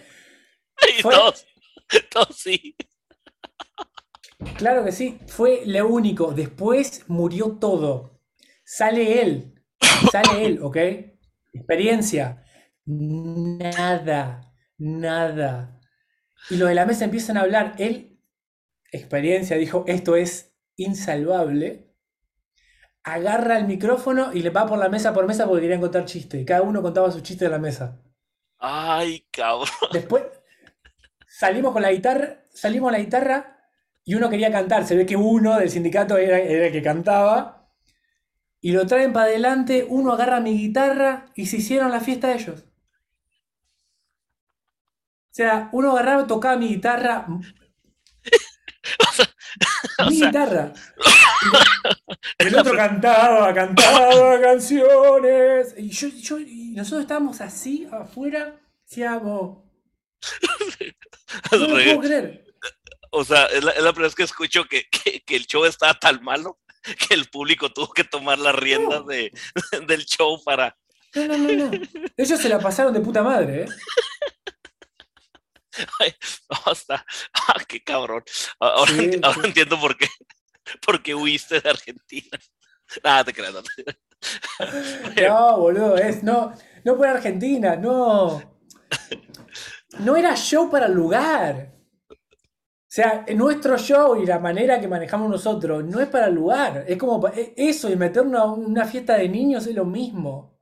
Speaker 1: Y todos, todos sí.
Speaker 2: Claro que sí, fue lo único. Después murió todo. Sale él. Sale él, ¿ok? Experiencia. Nada. Nada. Y los de la mesa empiezan a hablar. Él, experiencia, dijo, esto es insalvable agarra el micrófono y le va por la mesa por mesa porque querían contar chistes. Y cada uno contaba su chiste de la mesa.
Speaker 1: Ay, cabrón.
Speaker 2: Después salimos con la guitarra, salimos la guitarra y uno quería cantar. Se ve que uno del sindicato era, el que cantaba. Y lo traen para adelante, uno agarra mi guitarra y se hicieron la fiesta de ellos. O sea, uno agarraba, tocaba mi guitarra. mi guitarra. El otro cantaba, cantaba canciones. Y yo, yo, y nosotros estábamos así afuera, decíamos. No lo puedo creer.
Speaker 1: O sea, es la, primera vez que escucho que, el show estaba tan malo que el público tuvo que tomar las riendas de, del show para.
Speaker 2: No, no, no, no. Ellos se la pasaron de puta madre, ¿eh?
Speaker 1: Ay, hasta, ah, qué cabrón. Ahora, entiendo por qué, por qué huiste de Argentina. Nada, te creas.
Speaker 2: No, boludo, es, no, no por Argentina, no. No era show para el lugar. O sea, nuestro show y la manera que manejamos nosotros no es para el lugar. Es como e, eso y meternos a una fiesta de niños es lo mismo.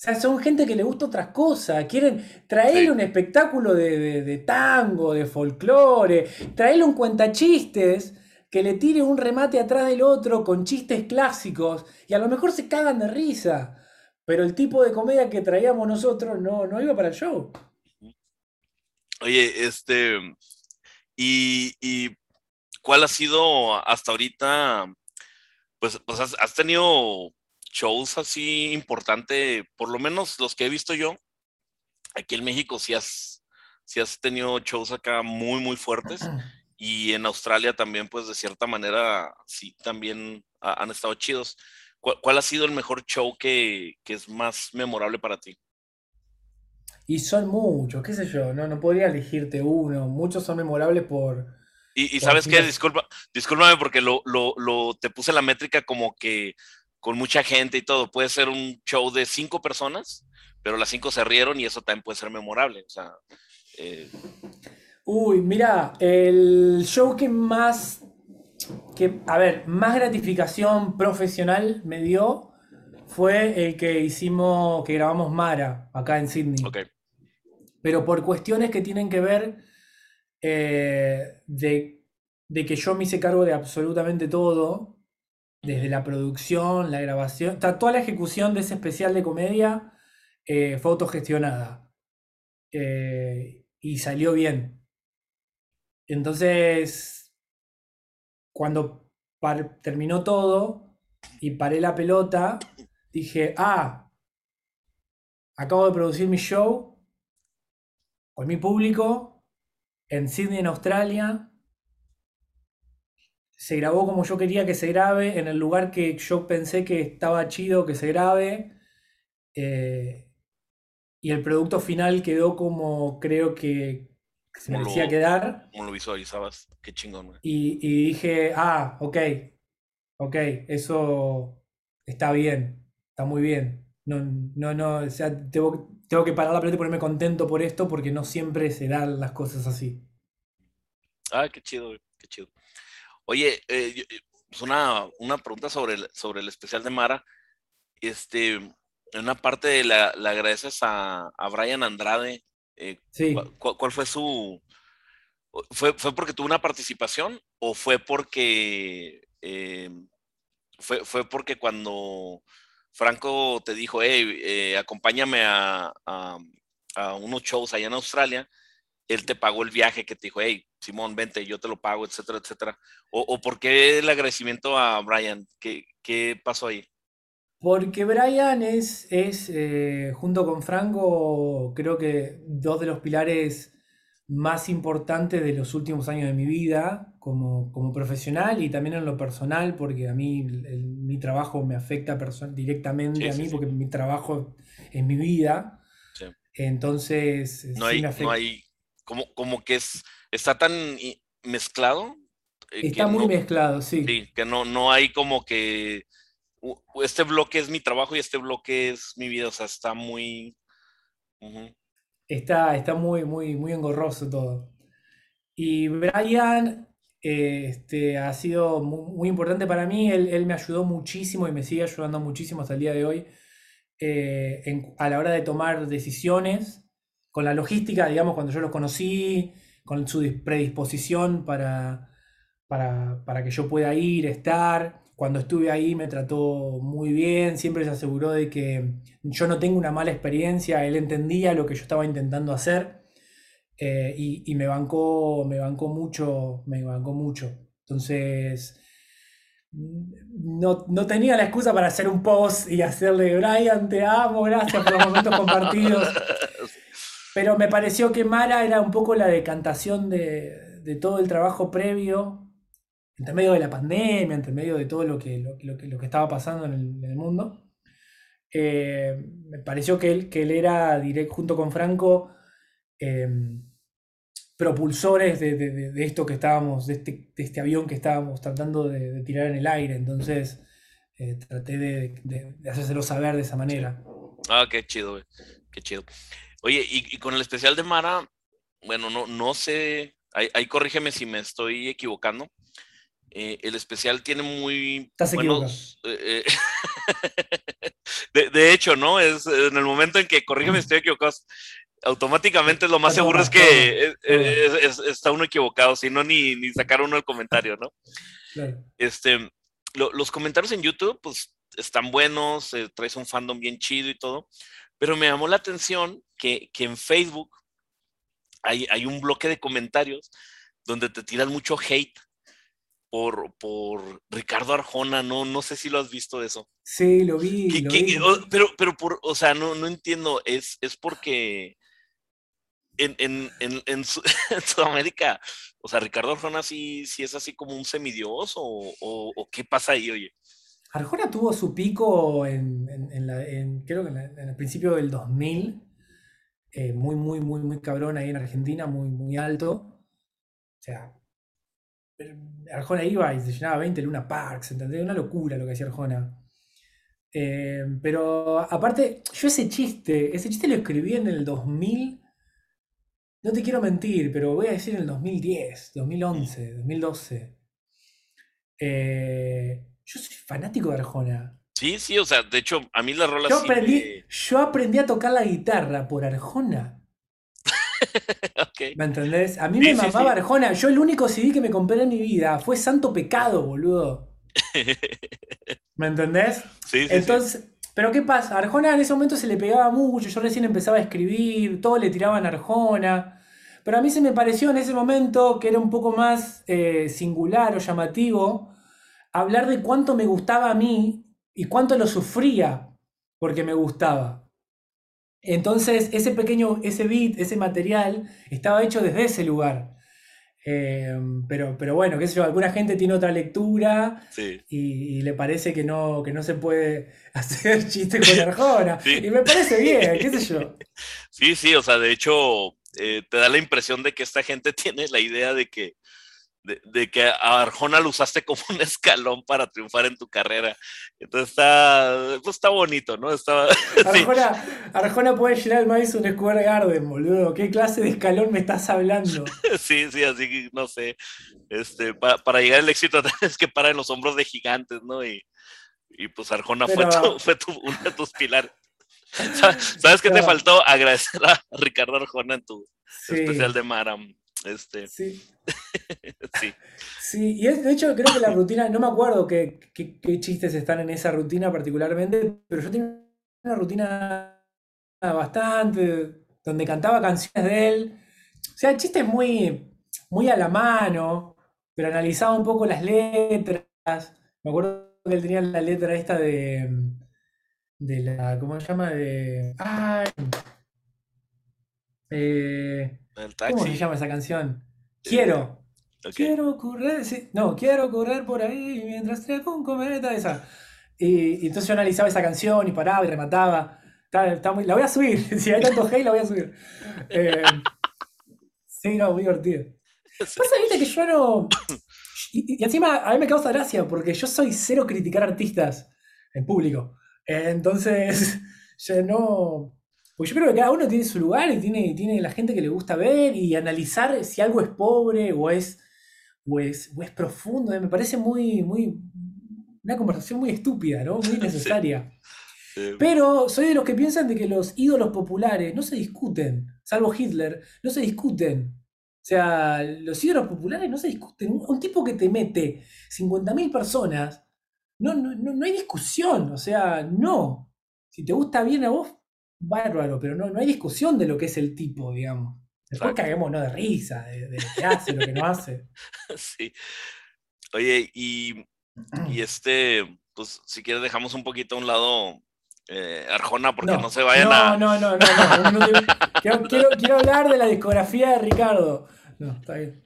Speaker 2: O sea, son gente que le gusta otras cosas. Quieren traerle un espectáculo de, tango, de folclore, traerle un cuentachistes que le tire un remate atrás del otro con chistes clásicos y a lo mejor se cagan de risa. Pero el tipo de comedia que traíamos nosotros no, no iba para el show.
Speaker 1: Oye, este. ¿Y, y cuál ha sido hasta ahorita? Pues, pues has tenido shows así importante, por lo menos los que he visto yo, aquí en México sí has, has tenido shows acá muy, muy fuertes. Y en Australia también, pues de cierta manera, sí, también han estado chidos. ¿Cuál, ha sido el mejor show que, es más memorable para ti?
Speaker 2: Y son muchos, qué sé yo, no, no podría elegirte uno. Muchos son memorables por.
Speaker 1: Y, sabes qué, disculpa, discúlpame porque lo, lo, lo, te puse la métrica como que con mucha gente y todo. Puede ser un show de cinco personas, pero las cinco se rieron y eso también puede ser memorable. O sea, eh,
Speaker 2: Uy, mira, el show que más, que, a ver, más gratificación profesional me dio fue el que hicimos, que grabamos Mara, acá en Sydney.
Speaker 1: Okay.
Speaker 2: Pero por cuestiones que tienen que ver eh, de, de que yo me hice cargo de absolutamente todo, desde la producción, la grabación, toda la ejecución de ese especial de comedia eh, fue autogestionada. Eh, y salió bien. Entonces, cuando terminó todo y paré la pelota, dije, ah, acabo de producir mi show con mi público en Sydney, en Australia, se grabó como yo quería que se grabe, en el lugar que yo pensé que estaba chido que se grabe. Eh, y el producto final quedó como creo que se merecía quedar.
Speaker 1: Como lo visualizabas, qué chingón.
Speaker 2: Y, y, dije, ah, ok, ok, eso está bien, está muy bien. No, no, no, o sea, tengo, tengo que parar la pelota y ponerme contento por esto porque no siempre se dan las cosas así.
Speaker 1: Ah, qué chido, qué chido. Oye, eh, eh, pues una, una, pregunta sobre el, sobre el especial de Mara. Este, en una parte le agradeces a, a, Brian Andrade. Eh, sí. ¿cuál, fue su... Fue, ¿Fue porque tuvo una participación o fue porque... fue, fue porque cuando Franco te dijo, hey, acompáñame a, a, a unos shows allá en Australia, él te pagó el viaje que te dijo, hey, Simón, vente, yo te lo pago, etcétera, etcétera. ¿O, por qué el agradecimiento a Brian? ¿Qué, qué pasó ahí?
Speaker 2: Porque Brian es, es eh, junto con Franco, creo que dos de los pilares más importantes de los últimos años de mi vida como, como profesional y también en lo personal, porque a mí mi trabajo me afecta directamente a mí, porque mi trabajo es mi vida. Entonces,
Speaker 1: no hay, no hay como, como que es, está tan mezclado.
Speaker 2: Eh, está muy mezclado, sí.
Speaker 1: Sí, que no, no hay como que este bloque es mi trabajo y este bloque es mi vida, o sea, está muy...
Speaker 2: está, está muy, muy, muy engorroso todo. Y Brian este, ha sido muy, importante para mí, él, me ayudó muchísimo y me sigue ayudando muchísimo hasta el día de hoy eh, a la hora de tomar decisiones con la logística, digamos, cuando yo los conocí, con su predisposición para, para, que yo pueda ir, estar. Cuando estuve ahí me trató muy bien, siempre se aseguró de que yo no tengo una mala experiencia, él entendía lo que yo estaba intentando hacer eh, y, me, bancó, me bancó mucho, me bancó mucho. Entonces, no, no, tenía la excusa para hacer un post y hacerle, Brian, te amo, gracias por los momentos compartidos. Pero me pareció que Mara era un poco la decantación de, todo el trabajo previo, entre medio de la pandemia, entre medio de todo lo que, estaba pasando en el, mundo. Eh, me pareció que él, era, junto con Franco, em, propulsores de, esto que estábamos, de este, de este avión que estábamos tratando de, tirar en el aire. Entonces eh, traté de, hacérselo saber de esa manera.
Speaker 1: Ah, qué chido, qué chido. Oye, y, con el especial de Mara, bueno, no, no sé, ahí, corrígeme si me estoy equivocando. Eh, el especial tiene muy
Speaker 2: Estás buenos. Eh,
Speaker 1: eh, de, hecho, ¿no? Es en el momento en que corrígeme si estoy equivocado, automáticamente lo más seguro es que está uno equivocado, si no, ni, ni sacar uno el comentario, ¿no? Este, los comentarios en YouTube, pues están buenos, traes un fandom bien chido y todo, pero me llamó la atención que, en Facebook hay, hay, un bloque de comentarios donde te tiran mucho hate por, por Ricardo Arjona, no, no sé si lo has visto eso.
Speaker 2: Sí, lo vi.
Speaker 1: Pero, pero por, o sea, no, no entiendo, es, es porque en, en, en, en, Sudamérica, o sea, Ricardo Arjona sí, sí es así como un semidios o, o qué pasa ahí, oye.
Speaker 2: Arjona tuvo su pico en, en creo que en, el principio del 2000, eh, muy, muy, muy, muy cabrón ahí en Argentina, muy, muy alto. O sea, Arjona iba y se llenaba 20 Luna Parks, ¿entendés? Una locura lo que hacía Arjona. Eh, pero aparte, yo ese chiste, ese chiste lo escribí en el 2000, no te quiero mentir, pero voy a decir en el 2010, 2011, 2012. Eh, yo soy fanático de Arjona.
Speaker 1: Sí, sí, o sea, de hecho, a mí la rola
Speaker 2: yo aprendí, Yo aprendí a tocar la guitarra por Arjona. ¿Me entendés? A mí me mamaba Arjona. Yo el único CD que me compré en mi vida fue Santo Pecado, boludo. ¿Me entendés?
Speaker 1: Sí, sí.
Speaker 2: Entonces, pero ¿qué pasa? Arjona en ese momento se le pegaba mucho. Yo recién empezaba a escribir, todo le tiraban a Arjona. Pero a mí se me pareció en ese momento que era un poco más eh, singular o llamativo hablar de cuánto me gustaba a mí y cuánto lo sufría porque me gustaba. Entonces, ese pequeño, ese beat, ese material, estaba hecho desde ese lugar. Em, pero, pero bueno, qué sé yo, alguna gente tiene otra lectura y, le parece que no, que no se puede hacer chiste con Arjona. Y me parece bien, qué sé yo.
Speaker 1: Sí, sí, o sea, de hecho, eh, te da la impresión de que esta gente tiene la idea de que de, que a Arjona lo usaste como un escalón para triunfar en tu carrera. Entonces está, pues está bonito, ¿no? Está,
Speaker 2: Arjona, puede llenar el maíz un Square Garden, boludo. ¿Qué clase de escalón me estás hablando?
Speaker 1: Sí, sí, así que no sé. Este, para, llegar al éxito tienes que parar en los hombros de gigantes, ¿no? Y, pues Arjona fue, fue uno de tus pilares. ¿Sabes qué te faltó? Agradecer a Ricardo Arjona en tu especial de Maram. Este.
Speaker 2: Sí. sí. Sí, y de hecho creo que la rutina, no me acuerdo qué, chistes están en esa rutina particularmente, pero yo tenía una rutina bastante, donde cantaba canciones de él. O sea, chistes muy, muy a la mano, pero analizaba un poco las letras. Me acuerdo que él tenía la letra esta de. de la. ¿Cómo se llama? De. ¡Ay! Eh, ¿Cómo se llama esa canción? Quiero. Quiero correr, no, quiero correr por ahí mientras traigo un cometa, esa. Y, entonces yo analizaba esa canción y paraba y remataba. Está, muy, la voy a subir, si hay tanto hate la voy a subir. Eh, sí, no, muy divertido. Pasa, viste, que yo no... Y, encima a mí me causa gracia porque yo soy cero criticar artistas en público. entonces, yo no... Pues yo creo que cada uno tiene su lugar y tiene, tiene la gente que le gusta ver y analizar si algo es pobre o es, o es, profundo. Me parece muy, muy, una conversación muy estúpida, ¿no? Muy necesaria. Pero soy de los que piensan de que los ídolos populares no se discuten, salvo Hitler, no se discuten. O sea, los ídolos populares no se discuten. Un, tipo que te mete 50.000 personas, no, no, no hay discusión. O sea, no. Si te gusta bien a vos, bárbaro, pero no, no hay discusión de lo que es el tipo, digamos. Después caguémonos de risa, de, de, lo que hace, lo que no hace.
Speaker 1: Sí. Oye, y, y este, pues si quieres dejamos un poquito a un lado eh, Arjona porque no, se vayan a.
Speaker 2: No, no, no, no. no, quiero, quiero, quiero, hablar de la discografía de Ricardo. No, está bien.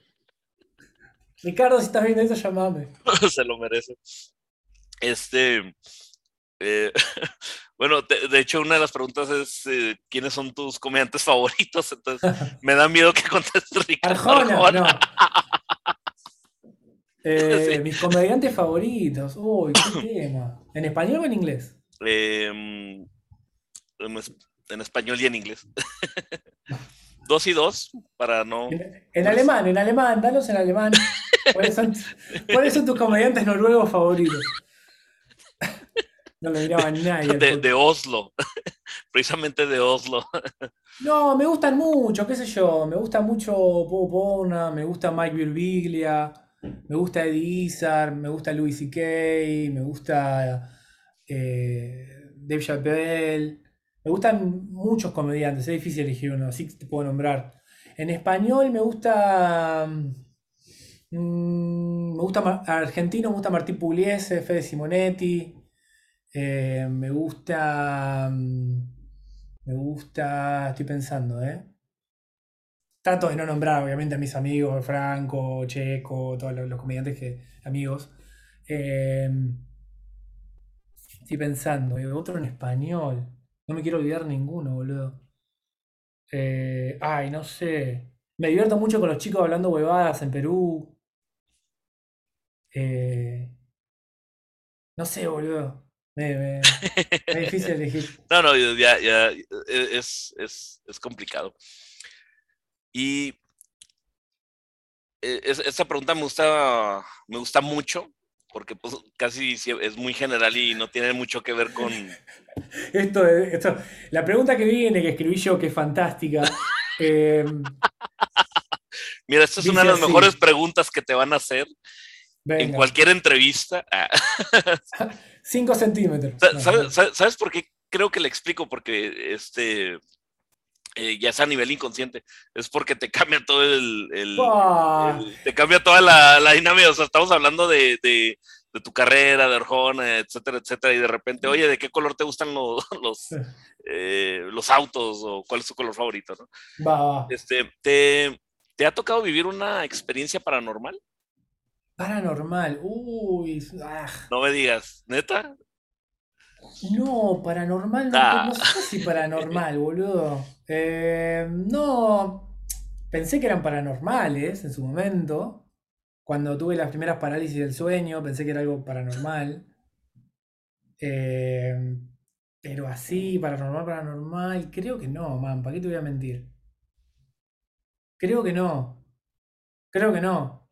Speaker 2: Ricardo, si estás viendo esto, llamame.
Speaker 1: se lo merece. Este. Eh, Bueno, de, hecho, una de las preguntas es eh, quiénes son tus comediantes favoritos. Entonces, me da miedo que contestes Ricardo. Arjona, no.
Speaker 2: Eh, mis comediantes favoritos. Uy, qué tema. ¿En español o en inglés?
Speaker 1: Em, en, español y en inglés. dos y dos, para no.
Speaker 2: En, alemán, en alemán, danos en alemán. ¿Cuáles son tus comediantes noruegos favoritos? No lo miraba nadie.
Speaker 1: De, Oslo, precisamente de Oslo.
Speaker 2: No, me gustan mucho, qué sé yo. Me gusta mucho Bob me gusta Mike Birbiglia, me gusta Eddie Izzard, me gusta Louis C.K., me gusta eh, Dave Chappelle. Me gustan muchos comediantes, es difícil elegir uno, así te puedo nombrar. En español me gusta. Mm, me gusta argentino, me gusta Martín Pugliese, Fede Simonetti. Eh, me gusta. Mm, me gusta. Estoy pensando, ¿eh? Trato de no nombrar, obviamente, a mis amigos, Franco, Checo, todos los, comediantes que. amigos. Eh, estoy pensando, otro en español. No me quiero olvidar ninguno, boludo. Eh, ay, no sé. Me divierto mucho con los chicos hablando huevadas en Perú. no sé, boludo. Me, es difícil elegir.
Speaker 1: No, no, ya, ya e, es, es, es complicado. Y e, esta pregunta me gusta, me gusta mucho, porque pues, casi es muy general y no tiene mucho que ver con...
Speaker 2: Esto, esto la pregunta que viene, que escribí yo, que es fantástica. Em,
Speaker 1: Mira, esta es una de las mejores preguntas que te van a hacer en cualquier entrevista.
Speaker 2: 5 centímetros.
Speaker 1: ¿Sabes, por qué? Creo que le explico, porque este eh, ya es a nivel inconsciente. Es porque te cambia todo el. te cambia toda la, dinámica. O sea, estamos hablando de, tu carrera, de Arjona, etcétera, etcétera. Y de repente, oye, ¿de qué color te gustan los, los, eh, los autos? ¿O cuál es tu color favorito? ¿no? Este, te, ¿Te ha tocado vivir una experiencia paranormal?
Speaker 2: Paranormal, uy. Ah.
Speaker 1: No me digas, ¿neta?
Speaker 2: No, paranormal no,
Speaker 1: Ah.
Speaker 2: no sé si paranormal, boludo. Eh, no, pensé que eran paranormales en su momento. Cuando tuve las primeras parálisis del sueño, pensé que era algo paranormal. Eh, pero así, paranormal, paranormal, creo que no, man, ¿para qué te voy a mentir? Creo que no. Creo que no.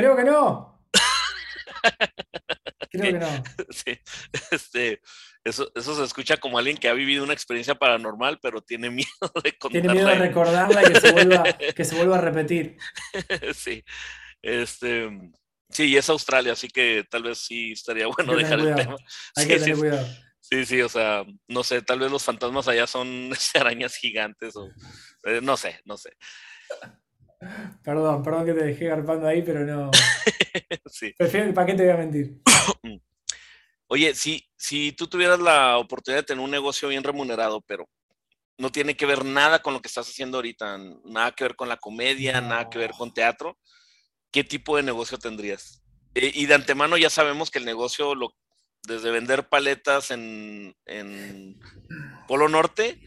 Speaker 2: Creo que no. Creo que no.
Speaker 1: Sí, este, eso, eso se escucha como alguien que ha vivido una experiencia paranormal, pero tiene miedo de
Speaker 2: Tiene miedo de
Speaker 1: contarla.
Speaker 2: recordarla y que se vuelva, que se vuelva a repetir.
Speaker 1: Sí, este, sí, y es Australia, así que tal vez sí estaría bueno dejar el tema.
Speaker 2: Hay
Speaker 1: Sí,
Speaker 2: que
Speaker 1: sí,
Speaker 2: tener cuidado.
Speaker 1: sí, sí, o sea, no sé, tal vez los fantasmas allá son arañas gigantes o eh, no sé, no sé.
Speaker 2: Perdón, perdón que te dejé garpando ahí, pero no.
Speaker 1: Sí.
Speaker 2: Prefiero, ¿para qué te voy a mentir?
Speaker 1: Oye, si, si tú tuvieras la oportunidad de tener un negocio bien remunerado, pero no tiene que ver nada con lo que estás haciendo ahorita, nada que ver con la comedia, nada que ver con teatro, ¿qué tipo de negocio tendrías? Eh, y de antemano ya sabemos que el negocio, lo, desde vender paletas en, en Polo Norte,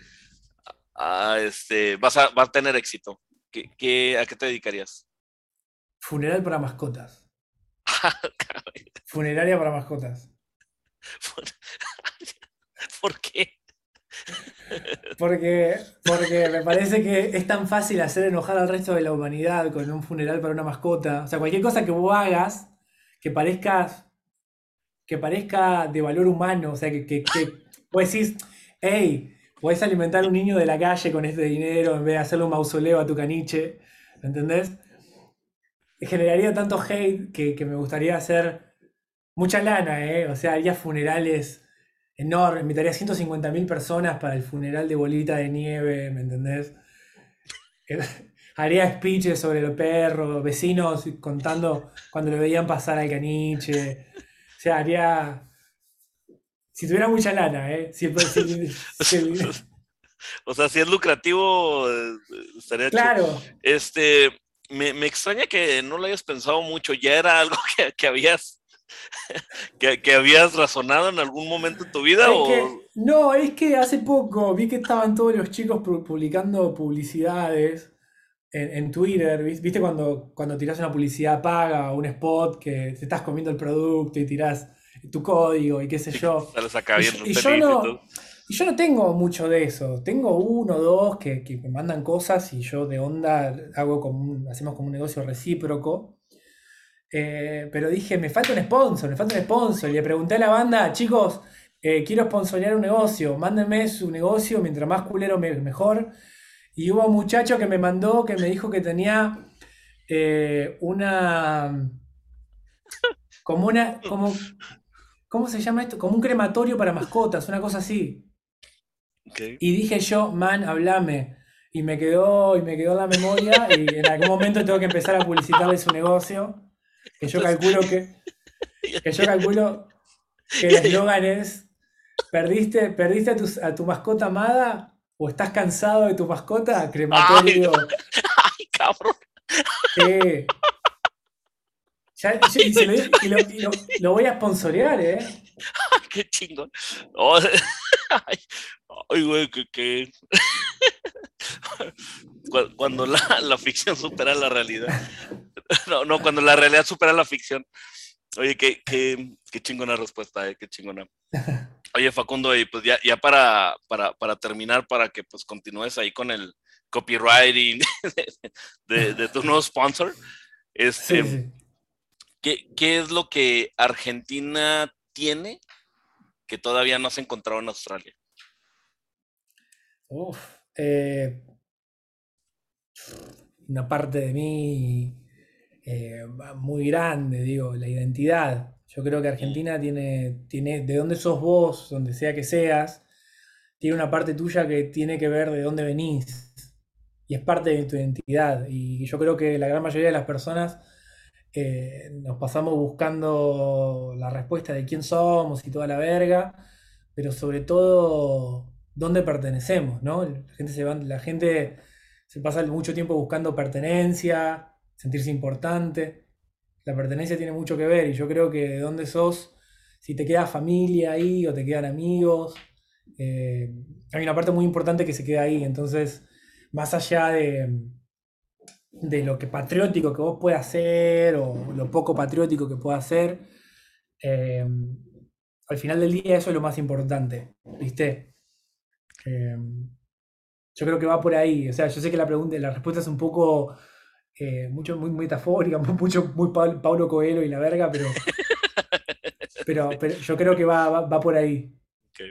Speaker 1: a, este, vas a, va a tener éxito. ¿Qué, qué, a qué te dedicarías?
Speaker 2: Funeral para mascotas. Funeraria para mascotas.
Speaker 1: ¿Por qué?
Speaker 2: Porque, porque me parece que es tan fácil hacer enojar al resto de la humanidad con un funeral para una mascota. O sea, cualquier cosa que vos hagas que parezca, que parezca de valor humano. O sea, que, que, que vos decís, hey, podés alimentar a un niño de la calle con este dinero en vez de hacerle un mausoleo a tu caniche. ¿Me entendés? Generaría tanto hate que, que me gustaría hacer mucha lana, ¿eh? O sea, haría funerales enormes, invitaría a 150.000 personas para el funeral de Bolita de Nieve, ¿me entendés? Haría speeches sobre los perros, vecinos contando cuando le veían pasar al caniche. O sea, haría... Si tuviera mucha lana, ¿eh? Si, si, si,
Speaker 1: o sea, si es lucrativo, eh, estaría
Speaker 2: Claro.
Speaker 1: chido. Este, me, me, extraña que no lo hayas pensado mucho, ya era algo que, que habías que, que, habías razonado en algún momento en tu vida
Speaker 2: es
Speaker 1: o
Speaker 2: que, no, es que hace poco vi que estaban todos los chicos publicando publicidades en, en Twitter, ¿viste cuando, cuando tirás una publicidad paga o un spot que te estás comiendo el producto y tirás tu código y qué sé yo. Y, y, yo no, y yo no tengo mucho de eso. Tengo uno o dos que, que, me mandan cosas y yo de onda hago como un, hacemos como un negocio recíproco. Eh, pero dije, me falta un sponsor, me falta un sponsor. Y le pregunté a la banda, chicos, eh, quiero sponsorear un negocio, mándenme su negocio, mientras más culero mejor. Y hubo un muchacho que me mandó, que me dijo que tenía eh, una... Como una... Como, ¿Cómo se llama esto? Como un crematorio para mascotas, una cosa así.
Speaker 1: Okay.
Speaker 2: Y dije yo, man, hablame. Y me quedó, y me quedó en la memoria, y en algún momento tengo que empezar a publicitarle su negocio. Que yo calculo que. Que yo calculo que el eslogan es. ¿Perdiste, perdiste a, tu, a, tu, mascota amada? ¿O estás cansado de tu mascota? Crematorio.
Speaker 1: ¡Ay, ay cabrón!
Speaker 2: Eh, ya, yo, y, lo, y, lo, y lo, lo, voy a sponsorear, ¿eh?
Speaker 1: ¡Qué chingón! Oh, ay, ay, güey, que. que... cuando la, la, ficción supera la realidad. No, no, cuando la realidad supera la ficción. Oye, qué, qué, qué chingona respuesta, eh, qué chingona. Oye, Facundo, y pues ya, ya para, para, para, terminar, para que pues continúes ahí con el copywriting de, de, de tu nuevo sponsor, este,
Speaker 2: sí, sí.
Speaker 1: ¿Qué, ¿qué es lo que Argentina tiene que todavía no has encontrado en Australia?
Speaker 2: Uf, eh, una parte de mí eh, muy grande, digo, la identidad. Yo creo que Argentina tiene, tiene, de dónde sos vos, donde sea que seas, tiene una parte tuya que tiene que ver de dónde venís. Y es parte de tu identidad. Y yo creo que la gran mayoría de las personas eh, nos pasamos buscando la respuesta de quién somos y toda la verga, pero sobre todo dónde pertenecemos, ¿no? La gente se va, la gente se pasa mucho tiempo buscando pertenencia, sentirse importante. La pertenencia tiene mucho que ver y yo creo que de dónde sos, si te queda familia ahí o te quedan amigos, eh, hay una parte muy importante que se queda ahí. Entonces, más allá de, de lo que patriótico que vos puedas hacer o lo poco patriótico que puedas hacer, eh, al final del día eso es lo más importante, ¿viste? Eh, yo creo que va por ahí. O sea, yo sé que la pregunta, la respuesta es un poco eh, mucho, muy metafórica, mucho, muy Pablo Coelho y la verga, pero, pero, yo creo que va, va, por ahí.
Speaker 1: Ok,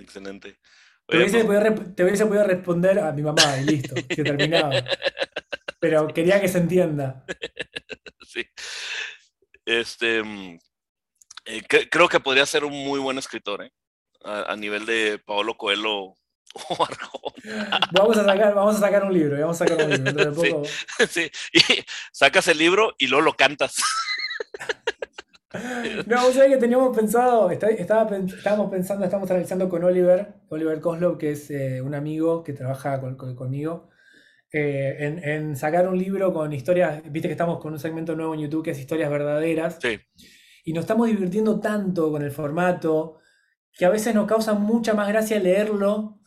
Speaker 1: excelente.
Speaker 2: te, hubiese podido, responder a mi mamá y listo, que terminaba. Pero quería que se entienda.
Speaker 1: Sí. Este, mm, eh, creo que podría ser un muy buen escritor, ¿eh? a, a nivel de Pablo Coelho
Speaker 2: vamos a sacar, vamos a sacar un libro, vamos a sacar un libro.
Speaker 1: Sí, Y sacas el libro y luego lo cantas.
Speaker 2: No, vos sabés que teníamos pensado, estaba, estábamos pensando, estamos analizando con Oliver, Oliver Kozlov, que es eh, un amigo que trabaja conmigo, eh, en, sacar un libro con historias, viste que estamos con un segmento nuevo en YouTube que es historias verdaderas.
Speaker 1: Sí.
Speaker 2: Y nos estamos divirtiendo tanto con el formato que a veces nos causa mucha más gracia leerlo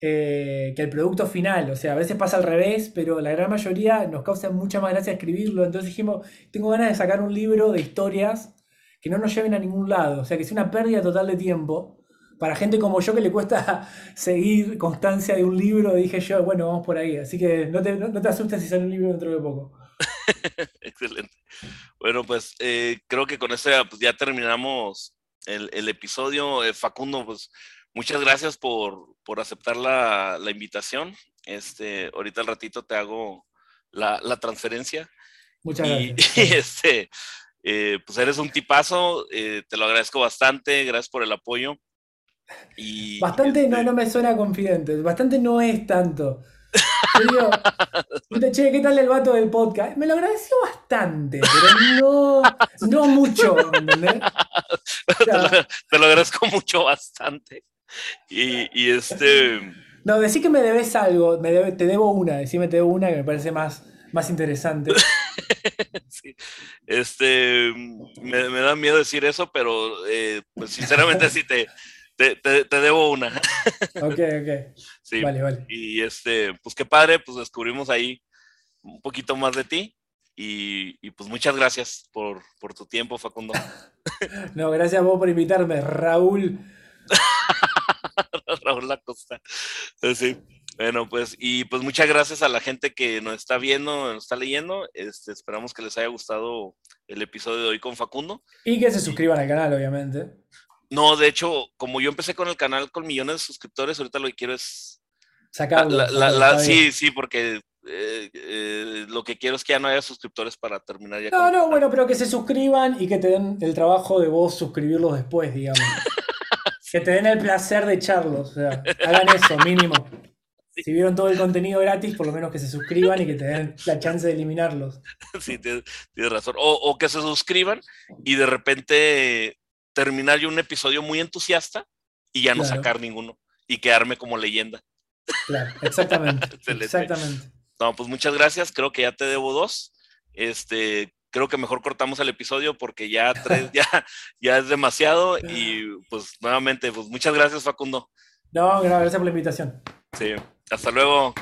Speaker 2: eh, que el producto final. O sea, a veces pasa al revés, pero la gran mayoría nos causa mucha más gracia escribirlo. Entonces dijimos, tengo ganas de sacar un libro de historias que no nos lleven a ningún lado. O sea, que sea una pérdida total de tiempo. Para gente como yo que le cuesta seguir constancia de un libro, dije yo, bueno, vamos por ahí. Así que no te, no, te asustes si sale un libro dentro de poco.
Speaker 1: Excelente. Bueno, pues eh, creo que con esto pues, ya terminamos el, el episodio. Eh, Facundo, pues muchas gracias por, por aceptar la, la, invitación. Este, ahorita al ratito te hago la, la transferencia.
Speaker 2: Muchas
Speaker 1: gracias. Y, este, eh, pues eres un tipazo, te lo agradezco bastante, gracias por el apoyo. Y,
Speaker 2: bastante no, este no me suena confidente, bastante no es tanto. Digo, che, ¿qué tal el vato del podcast? Me lo agradeció bastante, pero no, no mucho, ¿entendés?
Speaker 1: te, lo, te lo agradezco mucho bastante. Y, este.
Speaker 2: No, decí que me debes algo, me te debo una, decime te debo una que me parece más, más interesante.
Speaker 1: Este, me, da miedo decir eso, pero eh, pues sinceramente sí te, te, debo una.
Speaker 2: ok, ok.
Speaker 1: Sí. Vale, vale. Y este, pues qué padre, pues descubrimos ahí un poquito más de ti. Y, y pues muchas gracias por, por tu tiempo, Facundo.
Speaker 2: no, gracias a vos por invitarme, Raúl.
Speaker 1: Raúl Lacosta. Eh, sí. Bueno, pues, y pues muchas gracias a la gente que nos está viendo, nos está leyendo. Este, esperamos que les haya gustado el episodio de hoy con Facundo.
Speaker 2: Y que se suscriban al canal, obviamente.
Speaker 1: No, de hecho, como yo empecé con el canal con millones de suscriptores, ahorita lo que quiero es
Speaker 2: sacarlo.
Speaker 1: sí, sí, porque eh, eh, lo que quiero es que ya no haya suscriptores para terminar ya.
Speaker 2: No, no, bueno, pero que se suscriban y que te den el trabajo de vos suscribirlos después, digamos. Que te den el placer de echarlos. O sea, hagan eso, mínimo. Si vieron todo el contenido gratis, por lo menos que se suscriban y que te den la chance de eliminarlos.
Speaker 1: Sí, tienes, razón. O, que se suscriban y de repente terminar yo un episodio muy entusiasta y ya no sacar ninguno y quedarme como leyenda.
Speaker 2: Claro, exactamente. exactamente.
Speaker 1: No, pues muchas gracias. Creo que ya te debo dos. Este, creo que mejor cortamos el episodio porque ya tres ya, ya es demasiado y pues nuevamente, pues muchas gracias Facundo.
Speaker 2: No, gracias por la invitación.
Speaker 1: Sí, hasta luego.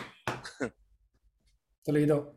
Speaker 2: Hasta luego.